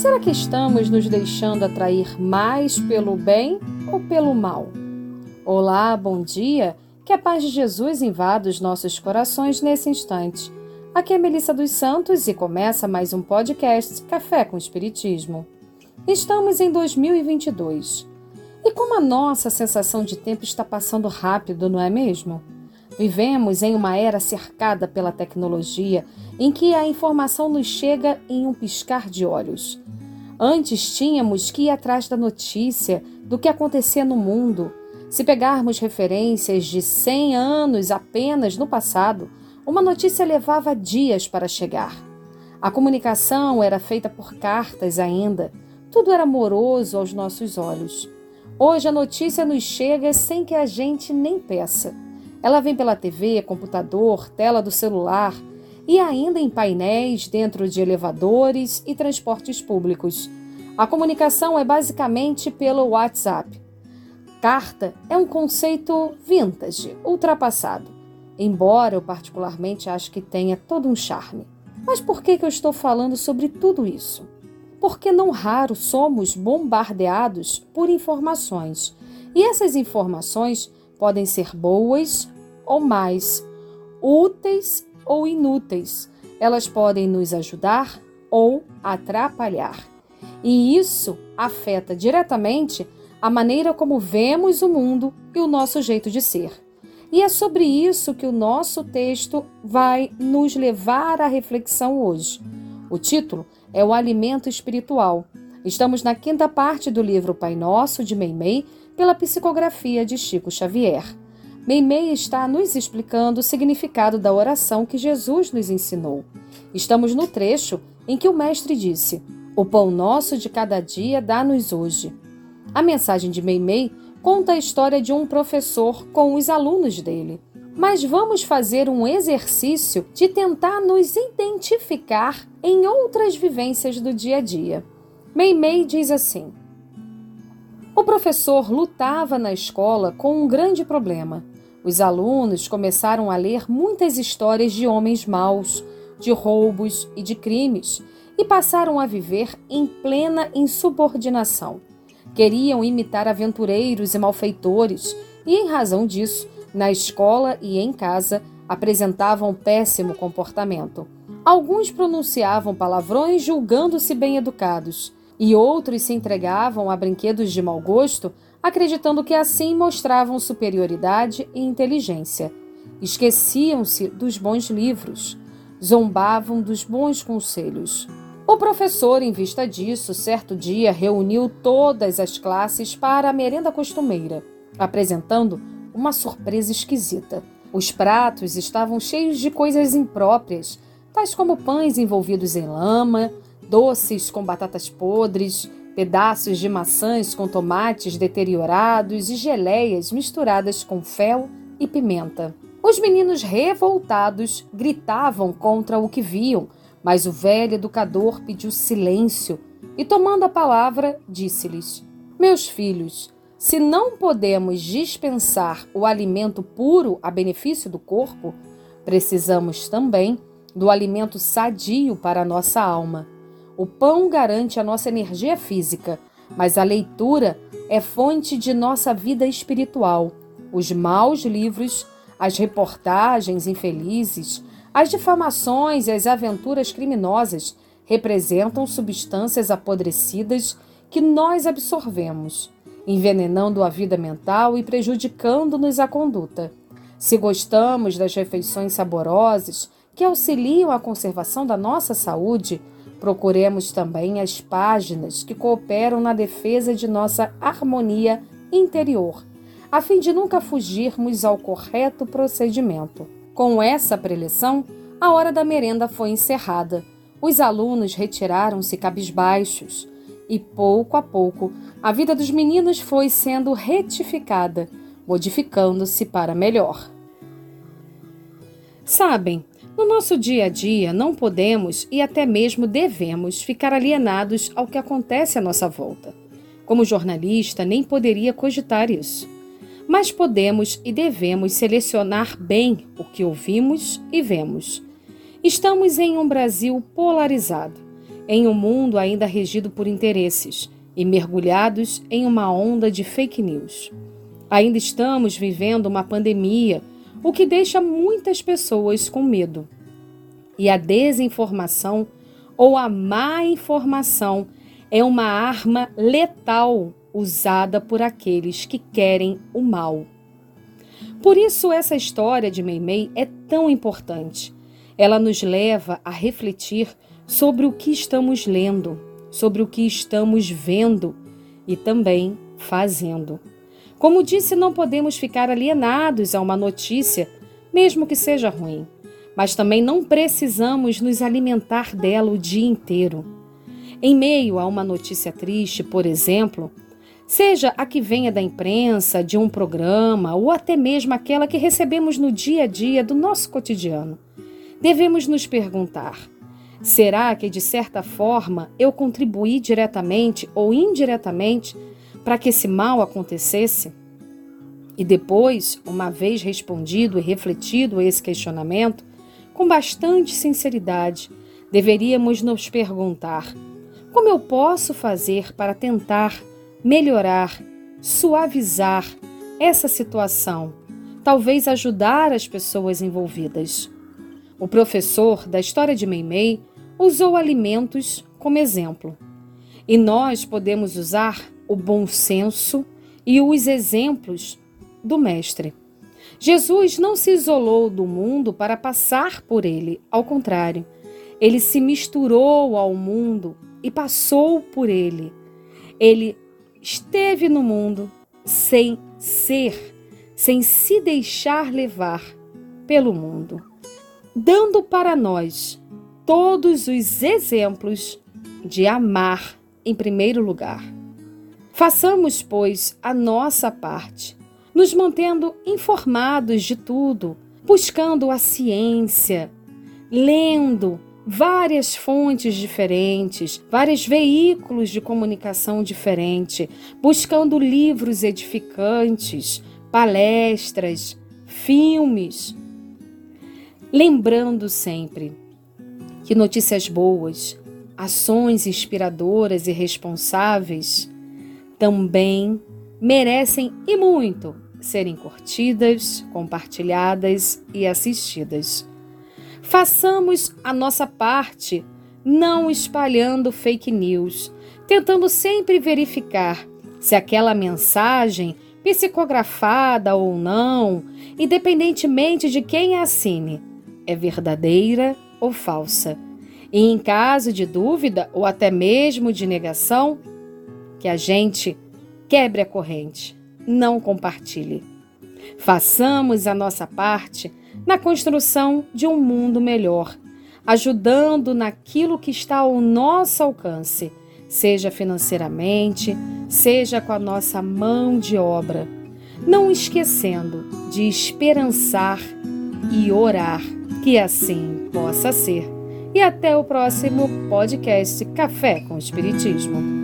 Será que estamos nos deixando atrair mais pelo bem ou pelo mal? Olá, bom dia. Que a paz de Jesus invada os nossos corações nesse instante. Aqui é Melissa dos Santos e começa mais um podcast Café com Espiritismo. Estamos em 2022. E como a nossa sensação de tempo está passando rápido, não é mesmo? Vivemos em uma era cercada pela tecnologia em que a informação nos chega em um piscar de olhos. Antes tínhamos que ir atrás da notícia do que acontecia no mundo. Se pegarmos referências de 100 anos apenas no passado, uma notícia levava dias para chegar. A comunicação era feita por cartas ainda. Tudo era moroso aos nossos olhos. Hoje a notícia nos chega sem que a gente nem peça. Ela vem pela TV, computador, tela do celular e ainda em painéis dentro de elevadores e transportes públicos. A comunicação é basicamente pelo WhatsApp. Carta é um conceito vintage, ultrapassado, embora eu particularmente acho que tenha todo um charme. Mas por que, que eu estou falando sobre tudo isso? Porque não raro somos bombardeados por informações. E essas informações podem ser boas ou mais, úteis ou inúteis. Elas podem nos ajudar ou atrapalhar. E isso afeta diretamente a maneira como vemos o mundo e o nosso jeito de ser. E é sobre isso que o nosso texto vai nos levar à reflexão hoje. O título é O Alimento Espiritual. Estamos na quinta parte do livro Pai Nosso de Meimei, pela psicografia de Chico Xavier. Meimei está nos explicando o significado da oração que Jesus nos ensinou. Estamos no trecho em que o Mestre disse: O pão nosso de cada dia dá-nos hoje. A mensagem de Meimei conta a história de um professor com os alunos dele. Mas vamos fazer um exercício de tentar nos identificar em outras vivências do dia a dia. Meimei diz assim: o professor lutava na escola com um grande problema. Os alunos começaram a ler muitas histórias de homens maus, de roubos e de crimes e passaram a viver em plena insubordinação. Queriam imitar aventureiros e malfeitores e, em razão disso, na escola e em casa apresentavam péssimo comportamento. Alguns pronunciavam palavrões julgando-se bem educados e outros se entregavam a brinquedos de mau gosto, acreditando que assim mostravam superioridade e inteligência. Esqueciam-se dos bons livros, zombavam dos bons conselhos. O professor, em vista disso, certo dia reuniu todas as classes para a merenda costumeira, apresentando uma surpresa esquisita. Os pratos estavam cheios de coisas impróprias, tais como pães envolvidos em lama, doces com batatas podres, pedaços de maçãs com tomates deteriorados e geleias misturadas com fel e pimenta. Os meninos revoltados gritavam contra o que viam, mas o velho educador pediu silêncio e, tomando a palavra, disse-lhes: Meus filhos, se não podemos dispensar o alimento puro a benefício do corpo, precisamos também do alimento sadio para a nossa alma. O pão garante a nossa energia física, mas a leitura é fonte de nossa vida espiritual. Os maus livros, as reportagens infelizes, as difamações e as aventuras criminosas representam substâncias apodrecidas que nós absorvemos, envenenando a vida mental e prejudicando-nos a conduta. Se gostamos das refeições saborosas que auxiliam a conservação da nossa saúde, Procuremos também as páginas que cooperam na defesa de nossa harmonia interior, a fim de nunca fugirmos ao correto procedimento. Com essa preleção, a hora da merenda foi encerrada. Os alunos retiraram-se cabisbaixos e, pouco a pouco, a vida dos meninos foi sendo retificada, modificando-se para melhor. Sabem, no nosso dia a dia, não podemos e até mesmo devemos ficar alienados ao que acontece à nossa volta. Como jornalista, nem poderia cogitar isso. Mas podemos e devemos selecionar bem o que ouvimos e vemos. Estamos em um Brasil polarizado em um mundo ainda regido por interesses e mergulhados em uma onda de fake news. Ainda estamos vivendo uma pandemia, o que deixa muitas pessoas com medo. E a desinformação ou a má informação é uma arma letal usada por aqueles que querem o mal. Por isso, essa história de Meimei é tão importante. Ela nos leva a refletir sobre o que estamos lendo, sobre o que estamos vendo e também fazendo. Como disse, não podemos ficar alienados a uma notícia, mesmo que seja ruim, mas também não precisamos nos alimentar dela o dia inteiro. Em meio a uma notícia triste, por exemplo, seja a que venha da imprensa, de um programa ou até mesmo aquela que recebemos no dia a dia do nosso cotidiano. Devemos nos perguntar: será que de certa forma eu contribuí diretamente ou indiretamente para que esse mal acontecesse? E depois, uma vez respondido e refletido esse questionamento, com bastante sinceridade, deveríamos nos perguntar: como eu posso fazer para tentar melhorar, suavizar essa situação, talvez ajudar as pessoas envolvidas. O professor da história de Meimei usou alimentos como exemplo. E nós podemos usar o bom senso e os exemplos do Mestre. Jesus não se isolou do mundo para passar por ele, ao contrário, ele se misturou ao mundo e passou por ele. Ele esteve no mundo sem ser, sem se deixar levar pelo mundo, dando para nós todos os exemplos de amar em primeiro lugar. Façamos, pois, a nossa parte, nos mantendo informados de tudo, buscando a ciência, lendo, várias fontes diferentes, vários veículos de comunicação diferente, buscando livros edificantes, palestras, filmes. Lembrando sempre que notícias boas, ações inspiradoras e responsáveis também merecem e muito serem curtidas, compartilhadas e assistidas. Façamos a nossa parte, não espalhando fake news, tentando sempre verificar se aquela mensagem, psicografada ou não, independentemente de quem a assine, é verdadeira ou falsa. E em caso de dúvida ou até mesmo de negação, que a gente quebre a corrente, não compartilhe. Façamos a nossa parte na construção de um mundo melhor, ajudando naquilo que está ao nosso alcance, seja financeiramente, seja com a nossa mão de obra, não esquecendo de esperançar e orar, que assim possa ser. E até o próximo podcast Café com Espiritismo.